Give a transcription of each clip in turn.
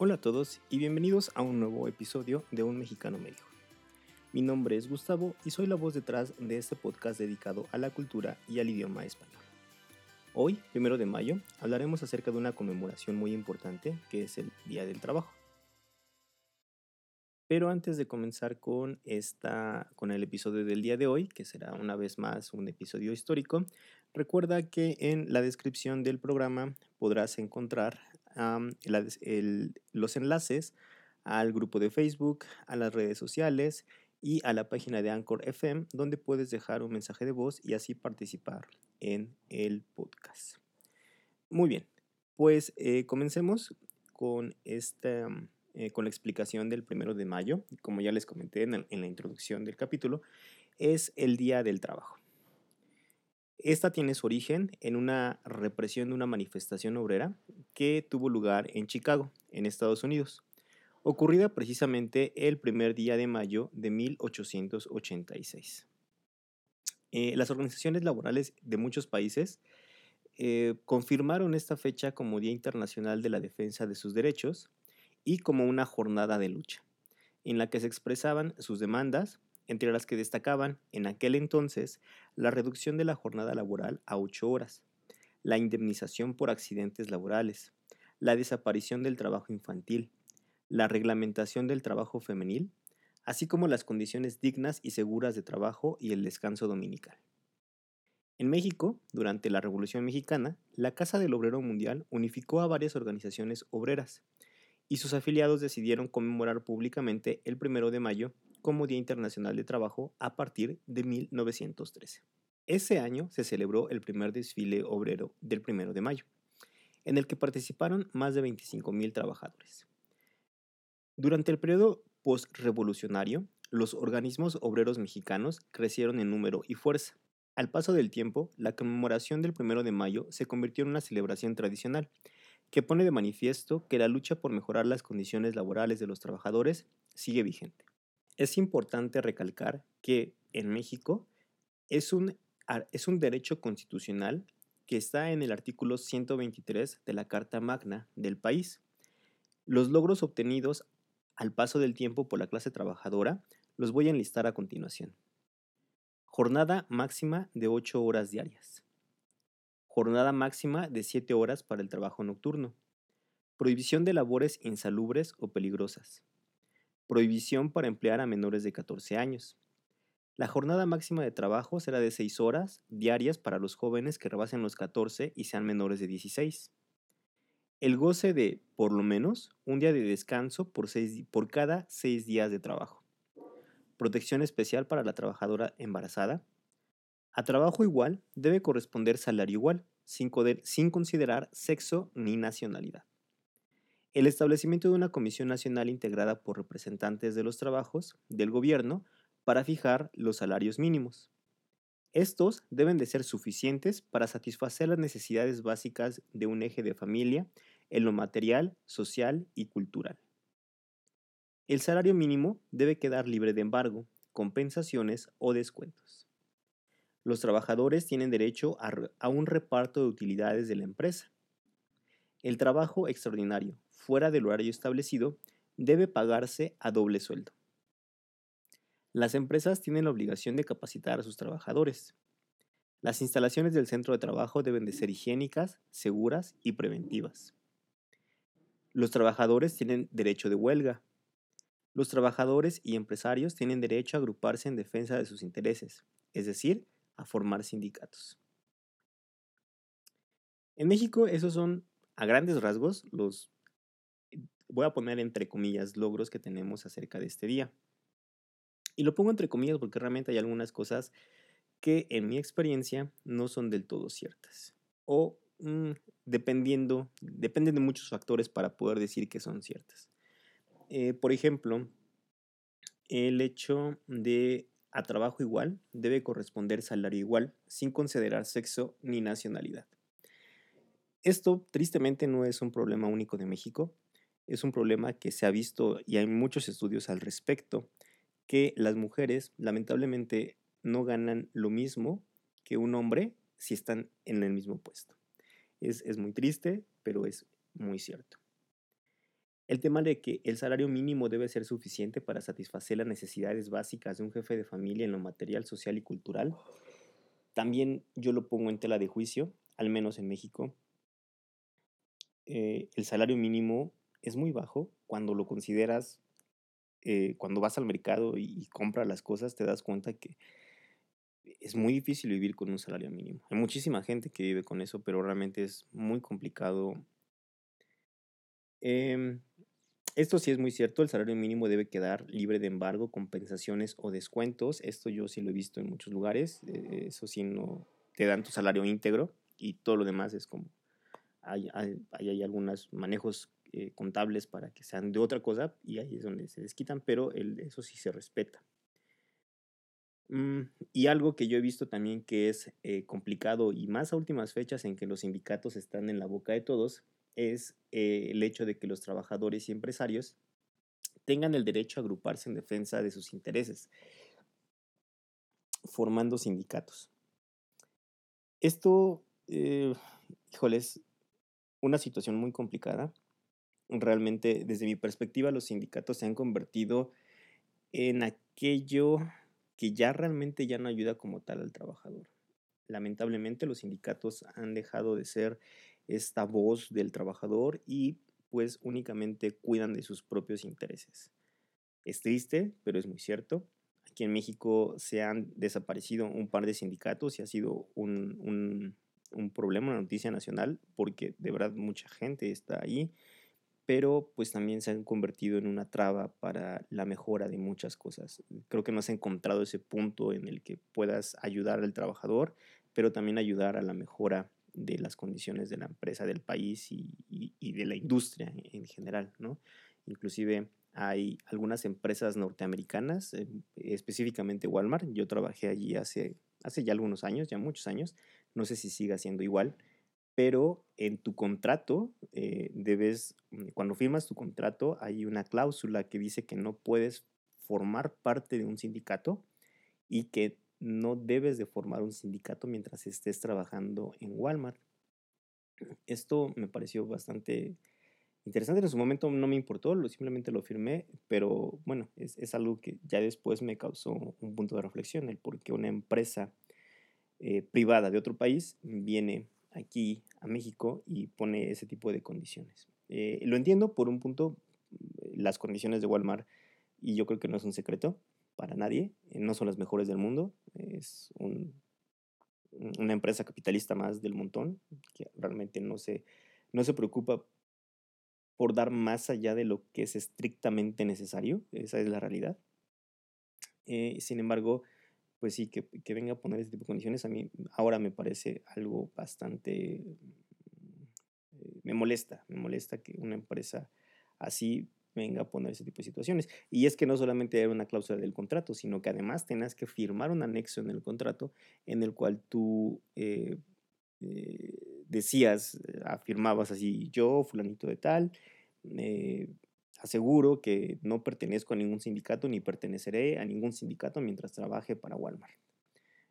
Hola a todos y bienvenidos a un nuevo episodio de Un Mexicano Medio. Mi nombre es Gustavo y soy la voz detrás de este podcast dedicado a la cultura y al idioma español. Hoy, primero de mayo, hablaremos acerca de una conmemoración muy importante que es el Día del Trabajo. Pero antes de comenzar con, esta, con el episodio del día de hoy, que será una vez más un episodio histórico, recuerda que en la descripción del programa podrás encontrar los enlaces al grupo de Facebook, a las redes sociales y a la página de Anchor FM, donde puedes dejar un mensaje de voz y así participar en el podcast. Muy bien, pues eh, comencemos con esta eh, con la explicación del primero de mayo, como ya les comenté en, la introducción del capítulo, es el Día del Trabajo. Esta tiene su origen en una represión de una manifestación obrera que tuvo lugar en Chicago, en Estados Unidos, ocurrida precisamente el primer día de mayo de 1886. Eh, las organizaciones laborales de muchos países eh, confirmaron esta fecha como Día Internacional de la Defensa de sus Derechos y como una jornada de lucha, en la que se expresaban sus demandas, entre las que destacaban en aquel entonces la reducción de la jornada laboral a ocho horas, la indemnización por accidentes laborales, la desaparición del trabajo infantil, la reglamentación del trabajo femenil, así como las condiciones dignas y seguras de trabajo y el descanso dominical. En México, durante la Revolución Mexicana, la Casa del Obrero Mundial unificó a varias organizaciones obreras, y sus afiliados decidieron conmemorar públicamente el 1 de mayo como Día Internacional de Trabajo a partir de 1913. Ese año se celebró el primer desfile obrero del 1 de mayo, en el que participaron más de 25.000 trabajadores. Durante el periodo postrevolucionario, los organismos obreros mexicanos crecieron en número y fuerza. Al paso del tiempo, la conmemoración del 1 de mayo se convirtió en una celebración tradicional, que pone de manifiesto que la lucha por mejorar las condiciones laborales de los trabajadores sigue vigente. Es importante recalcar que en México es un, es un derecho constitucional que está en el artículo 123 de la Carta Magna del país. Los logros obtenidos al paso del tiempo por la clase trabajadora los voy a enlistar a continuación. Jornada máxima de 8 horas diarias jornada máxima de 7 horas para el trabajo nocturno, prohibición de labores insalubres o peligrosas, prohibición para emplear a menores de 14 años. La jornada máxima de trabajo será de 6 horas diarias para los jóvenes que rebasen los 14 y sean menores de 16. El goce de, por lo menos, un día de descanso por, por cada 6 días de trabajo. Protección especial para la trabajadora embarazada, a trabajo igual debe corresponder salario igual, sin, considerar sexo ni nacionalidad. El establecimiento de una comisión nacional integrada por representantes de los trabajos del gobierno para fijar los salarios mínimos. Estos deben de ser suficientes para satisfacer las necesidades básicas de un eje de familia en lo material, social y cultural. El salario mínimo debe quedar libre de embargo, compensaciones o descuentos. Los trabajadores tienen derecho a, un reparto de utilidades de la empresa. El trabajo extraordinario, fuera del horario establecido, debe pagarse a doble sueldo. Las empresas tienen la obligación de capacitar a sus trabajadores. Las instalaciones del centro de trabajo deben de ser higiénicas, seguras y preventivas. Los trabajadores tienen derecho de huelga. Los trabajadores y empresarios tienen derecho a agruparse en defensa de sus intereses, es decir, a formar sindicatos. En México esos son a grandes rasgos los, voy a poner entre comillas, logros que tenemos acerca de este día. Y lo pongo entre comillas porque realmente hay algunas cosas que en mi experiencia no son del todo ciertas. O mm, dependiendo, dependen de muchos factores para poder decir que son ciertas. Eh, por ejemplo, el hecho de a trabajo igual debe corresponder salario igual, sin considerar sexo ni nacionalidad. Esto tristemente no es un problema único de México, es un problema que se ha visto y hay muchos estudios al respecto, que las mujeres lamentablemente no ganan lo mismo que un hombre si están en el mismo puesto. Es, es muy triste, pero es muy cierto. El tema de que el salario mínimo debe ser suficiente para satisfacer las necesidades básicas de un jefe de familia en lo material, social y cultural, también yo lo pongo en tela de juicio, al menos en México. Eh, el salario mínimo es muy bajo cuando lo consideras, eh, cuando vas al mercado y, compras las cosas, te das cuenta que es muy difícil vivir con un salario mínimo. Hay muchísima gente que vive con eso, pero realmente es muy complicado. Em, esto sí es muy cierto, el salario mínimo debe quedar libre de embargo, compensaciones o descuentos. Esto yo sí lo he visto en muchos lugares. eh, Eso sí no te dan tu salario íntegro y todo lo demás es como hay, hay, hay- algunos manejos eh, contables para que sean de otra cosa y ahí es donde se desquitan, pero eso sí se respeta. Mm, y algo que yo he visto también que es eh, complicado y más a últimas fechas en que los sindicatos están en la boca de todos es eh, el hecho de que los trabajadores y empresarios tengan el derecho a agruparse en defensa de sus intereses, formando sindicatos. Esto, eh, híjole, es una situación muy complicada. Realmente, desde mi perspectiva, los sindicatos se han convertido en aquello que ya realmente ya no ayuda como tal al trabajador. Lamentablemente los sindicatos han dejado de ser esta voz del trabajador y pues únicamente cuidan de sus propios intereses. Es triste, pero es muy cierto. Aquí en México se han desaparecido un par de sindicatos y ha sido un, un, un problema, una noticia nacional, porque de verdad mucha gente está ahí pero pues también se han convertido en una traba para la mejora de muchas cosas. Creo que no has encontrado ese punto en el que puedas ayudar al trabajador, pero también ayudar a la mejora de las condiciones de la empresa, del país y, de la industria en general, ¿no? Inclusive hay algunas empresas norteamericanas, eh, específicamente Walmart, yo trabajé allí hace, hace ya algunos años, ya muchos años, no sé si siga siendo igual, pero en tu contrato eh, debes, mm, cuando firmas tu contrato, hay una cláusula que dice que no puedes formar parte de un sindicato y que no debes de formar un sindicato mientras estés trabajando en Walmart. Esto me pareció bastante interesante. En su momento no me importó, simplemente lo firmé, pero bueno, es, es algo que ya después me causó un punto de reflexión, el por qué una empresa eh, privada de otro país viene aquí a México y pone ese tipo de condiciones. Eh, lo entiendo por un punto, las condiciones de Walmart, y yo creo que no es un secreto para nadie, eh, no son las mejores del mundo, es un, una empresa capitalista más del montón, que realmente no se, no se preocupa por dar más allá de lo que es estrictamente necesario, esa es la realidad. Eh, sin embargo, pues sí, que, venga a poner ese tipo de condiciones, a mí ahora me parece algo bastante... Eh, me molesta, me molesta que una empresa así venga a poner ese tipo de situaciones. Y es que no solamente era una cláusula del contrato, sino que además tenías que firmar un anexo en el contrato en el cual tú eh, eh, decías, afirmabas así, yo, fulanito de tal, aseguro que no pertenezco a ningún sindicato ni perteneceré a ningún sindicato mientras trabaje para Walmart.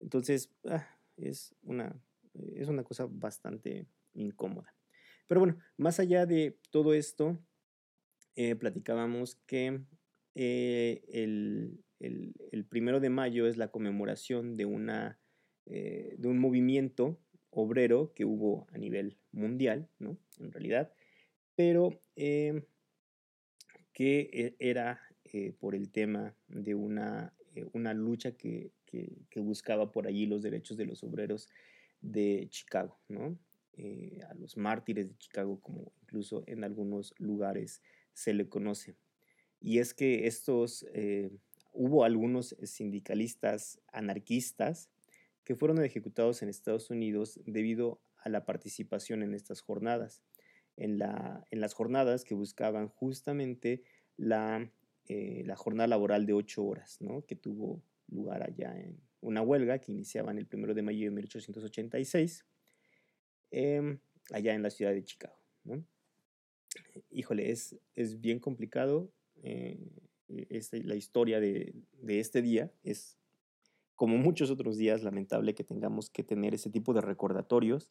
Entonces, ah, es, una, es una cosa bastante incómoda. Pero bueno, más allá de todo esto, eh, platicábamos que eh, el, el, primero de mayo es la conmemoración de, una, eh, de un movimiento obrero que hubo a nivel mundial, ¿no? En realidad, pero que era eh, por el tema de una, eh, una lucha que, que, que, buscaba por allí los derechos de los obreros de Chicago, ¿no? Eh, a los mártires de Chicago, como incluso en algunos lugares se le conoce. Y es que estos, eh, hubo algunos sindicalistas anarquistas que fueron ejecutados en Estados Unidos debido a la participación en estas jornadas en, la, en las jornadas que buscaban justamente la, eh, la jornada laboral de ocho horas, ¿no? que tuvo lugar allá en una huelga que iniciaba en el 1 de mayo de 1886, eh, allá en la ciudad de Chicago. ¿no? Híjole, es, es bien complicado. Eh, la historia de, de este día es, como muchos otros días, lamentable que tengamos que tener ese tipo de recordatorios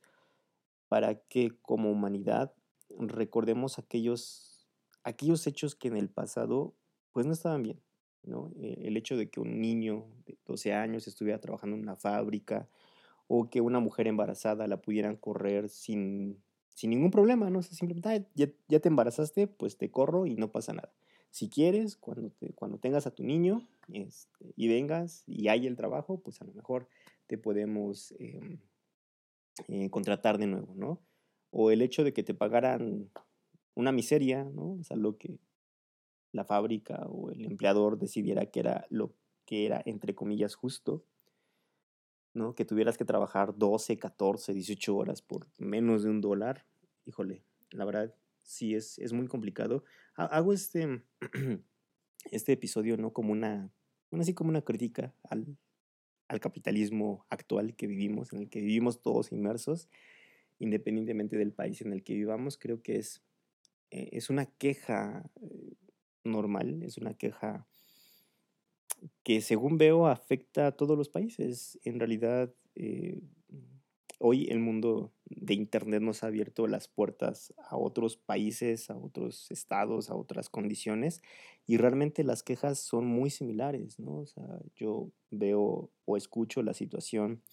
para que como humanidad recordemos aquellos, aquellos hechos que en el pasado pues no estaban bien, ¿no? Eh, el hecho de que un niño de 12 años estuviera trabajando en una fábrica o que una mujer embarazada la pudieran correr sin, sin ningún problema, ¿no? simplemente, ya, ya, te embarazaste, pues te corro y no pasa nada. Si quieres, cuando, cuando tengas a tu niño este, y vengas y hay el trabajo, pues a lo mejor te podemos em, eh, contratar de nuevo, ¿no? O el hecho de que te pagaran una miseria, ¿no? O sea, lo que la fábrica o el empleador decidiera que era lo que era, entre comillas, justo, ¿no? Que tuvieras que trabajar 12, 14, 18 horas por menos de un dólar, híjole, la verdad sí es, es muy complicado. Hago este, este episodio, ¿no? Como una, así como una crítica al, al capitalismo actual que vivimos, en el que vivimos todos inmersos, independientemente del país en el que vivamos, creo que es, eh, es una queja eh, normal, es una queja que según veo afecta a todos los países. En realidad, eh, hoy el mundo de Internet nos ha abierto las puertas a otros países, a otros estados, a otras condiciones, y realmente las quejas son muy similares, ¿no? O sea, yo veo o escucho la situación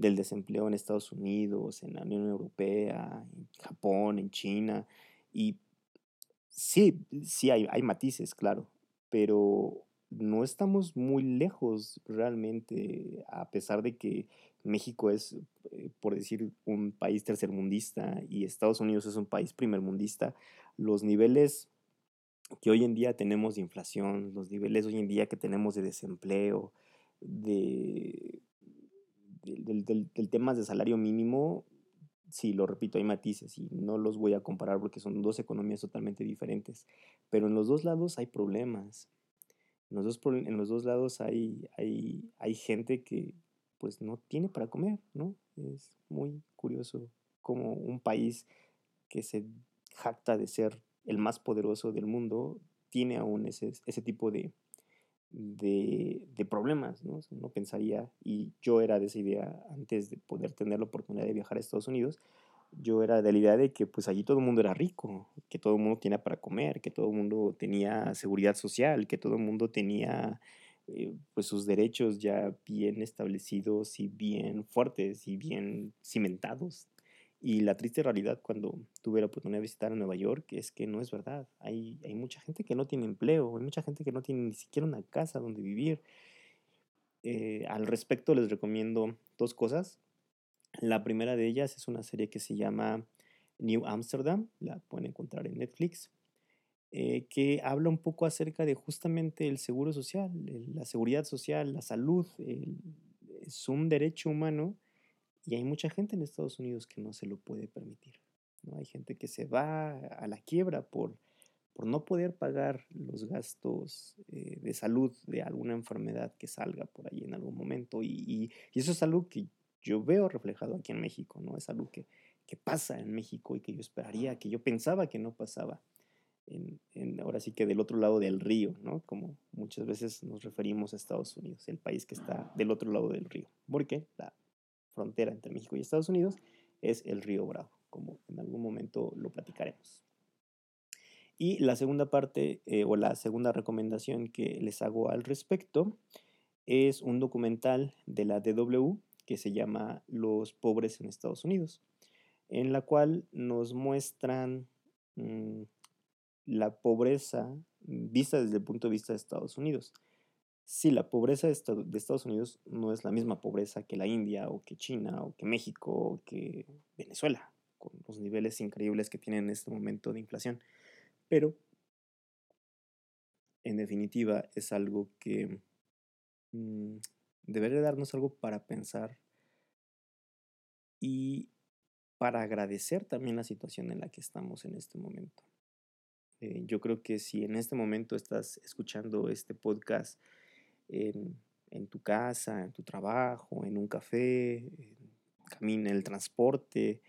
del desempleo en Estados Unidos, en la Unión Europea, en Japón, en China, y sí, sí hay, hay matices, claro, pero no estamos muy lejos realmente, a pesar de que México es, eh, por decir, un país tercermundista y Estados Unidos es un país primermundista, los niveles que hoy en día tenemos de inflación, los niveles hoy en día que tenemos de desempleo, de, del, del, tema de salario mínimo, sí, lo repito, hay matices y no los voy a comparar porque son dos economías totalmente diferentes, pero en los dos lados hay problemas. En los dos, en los dos lados hay, hay, hay gente que, pues no tiene para comer, ¿no? Es muy curioso como un país que se jacta de ser el más poderoso del mundo tiene aún ese, ese tipo de, de, de, problemas, ¿no? No pensaría, y yo era de esa idea antes de poder tener la oportunidad de viajar a Estados Unidos, yo era de la idea de que pues allí todo el mundo era rico, que todo el mundo tenía para comer, que todo el mundo tenía seguridad social, que todo el mundo tenía eh, pues sus derechos ya bien establecidos y bien fuertes y bien cimentados. Y la triste realidad cuando tuve la oportunidad de visitar a Nueva York es que no es verdad. Hay, hay mucha gente que no tiene empleo, hay mucha gente que no tiene ni siquiera una casa donde vivir. Eh, al respecto les recomiendo dos cosas. La primera de ellas es una serie que se llama New Amsterdam, la pueden encontrar en Netflix. Eh, que habla un poco acerca de justamente el seguro social, la seguridad social, la salud. es un derecho humano y hay mucha gente en Estados Unidos que no se lo puede permitir. ¿no? Hay gente que se va a la quiebra por, por no poder pagar los gastos eh, de salud de alguna enfermedad que salga por ahí en algún momento. Y, y, eso es algo que yo veo reflejado aquí en México, ¿no? Es algo que, que pasa en México y que yo esperaría, que yo pensaba que no pasaba en, ahora sí que del otro lado del río, ¿no? Como muchas veces nos referimos a Estados Unidos, el país que está del otro lado del río, porque la frontera entre México y Estados Unidos es el río Bravo, como en algún momento lo platicaremos. Y la segunda parte eh, o la segunda recomendación que les hago al respecto es un documental de la DW que se llama Los pobres en Estados Unidos, en la cual nos muestran mm, la pobreza vista desde el punto de vista de Estados Unidos. Sí, la pobreza de Estados Unidos no es la misma pobreza que la India o que China o que México o que Venezuela, con los niveles increíbles que tienen en este momento de inflación. Pero, en definitiva, es algo que mm, debería darnos algo para pensar y para agradecer también la situación en la que estamos en este momento. Eh, yo creo que si en este momento estás escuchando este podcast en, tu casa, en tu trabajo, en un café, en, camino, en el transporte,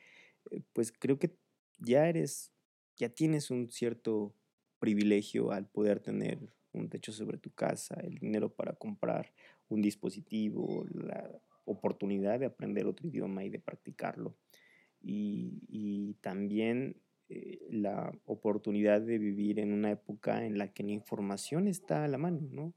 eh, pues creo que ya eres, ya tienes un cierto privilegio al poder tener un techo sobre tu casa, el dinero para comprar un dispositivo, la oportunidad de aprender otro idioma y de practicarlo. Y también eh, la oportunidad de vivir en una época en la que la información está a la mano, ¿no?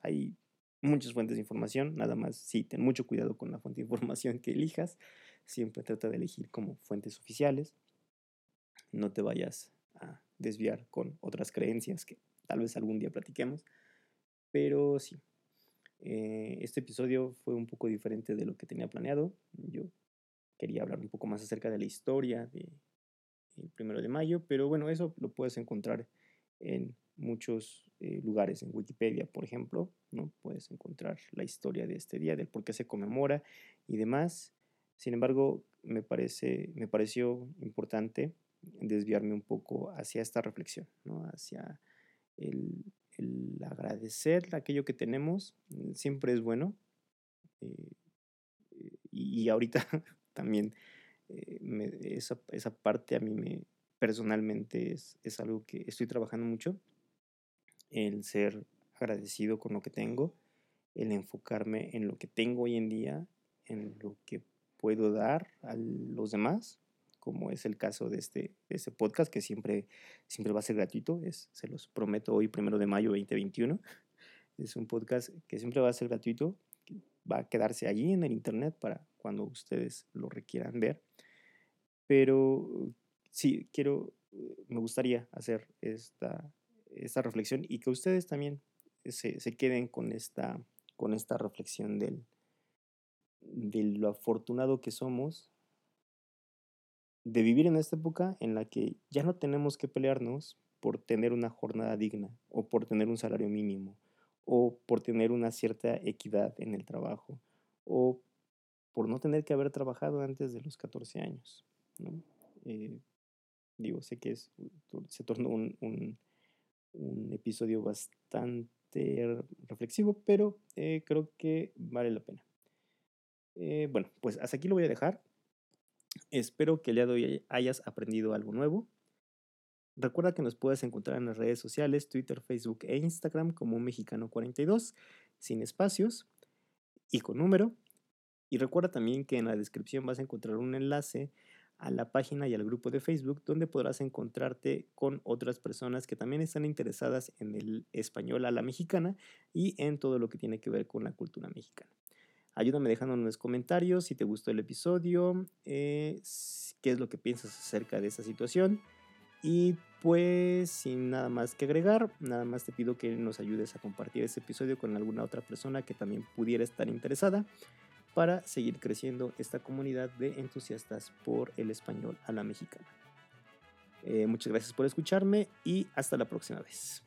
hay muchas fuentes de información, nada más sí, ten mucho cuidado con la fuente de información que elijas, siempre trata de elegir como fuentes oficiales, no te vayas a desviar con otras creencias que tal vez algún día platiquemos, pero sí, eh, este episodio fue un poco diferente de lo que tenía planeado, yo quería hablar un poco más acerca de la historia de el primero de mayo, pero bueno, eso lo puedes encontrar en muchos eh, lugares, en Wikipedia, por ejemplo, ¿no? Puedes encontrar la historia de este día, del por qué se conmemora y demás. Sin embargo, me, parece, me pareció importante desviarme un poco hacia esta reflexión, ¿no? hacia el, agradecer aquello que tenemos, siempre es bueno. Eh, y, ahorita también eh, esa, esa, parte a mí me personalmente es, es algo que estoy trabajando mucho, el ser agradecido con lo que tengo, el enfocarme en lo que tengo hoy en día, en lo que puedo dar a los demás, como es el caso de este, este podcast, que siempre, siempre va a ser gratuito, es, se los prometo hoy, primero de mayo 2021. Es un podcast que siempre va a ser gratuito, va a quedarse allí en el internet para cuando ustedes lo requieran ver. Pero sí, quiero, me gustaría hacer esta, esta reflexión y que ustedes también se, se queden con esta, con esta reflexión del, de lo afortunado que somos de vivir en esta época en la que ya no tenemos que pelearnos por tener una jornada digna o por tener un salario mínimo o por tener una cierta equidad en el trabajo o por no tener que haber trabajado antes de los 14 años. Eh, digo, sé que es, se tornó un, un, un episodio bastante reflexivo, pero eh, creo que vale la pena. Eh, bueno, pues hasta aquí lo voy a dejar. Espero que el día de hoy hayas aprendido algo nuevo. Recuerda que nos puedes encontrar en las redes sociales, Twitter, Facebook e Instagram como Mexicano42, sin espacios y con número. Y recuerda también que en la descripción vas a encontrar un enlace a la página y al grupo de Facebook donde podrás encontrarte con otras personas que también están interesadas en el español a la mexicana y en todo lo que tiene que ver con la cultura mexicana. Ayúdame dejando en los comentarios si te gustó el episodio, eh, qué es lo que piensas acerca de esta situación. Y pues sin nada más que agregar, nada más te pido que nos ayudes a compartir este episodio con alguna otra persona que también pudiera estar interesada para seguir creciendo esta comunidad de entusiastas por el español a la mexicana. Eh, muchas gracias por escucharme y hasta la próxima vez.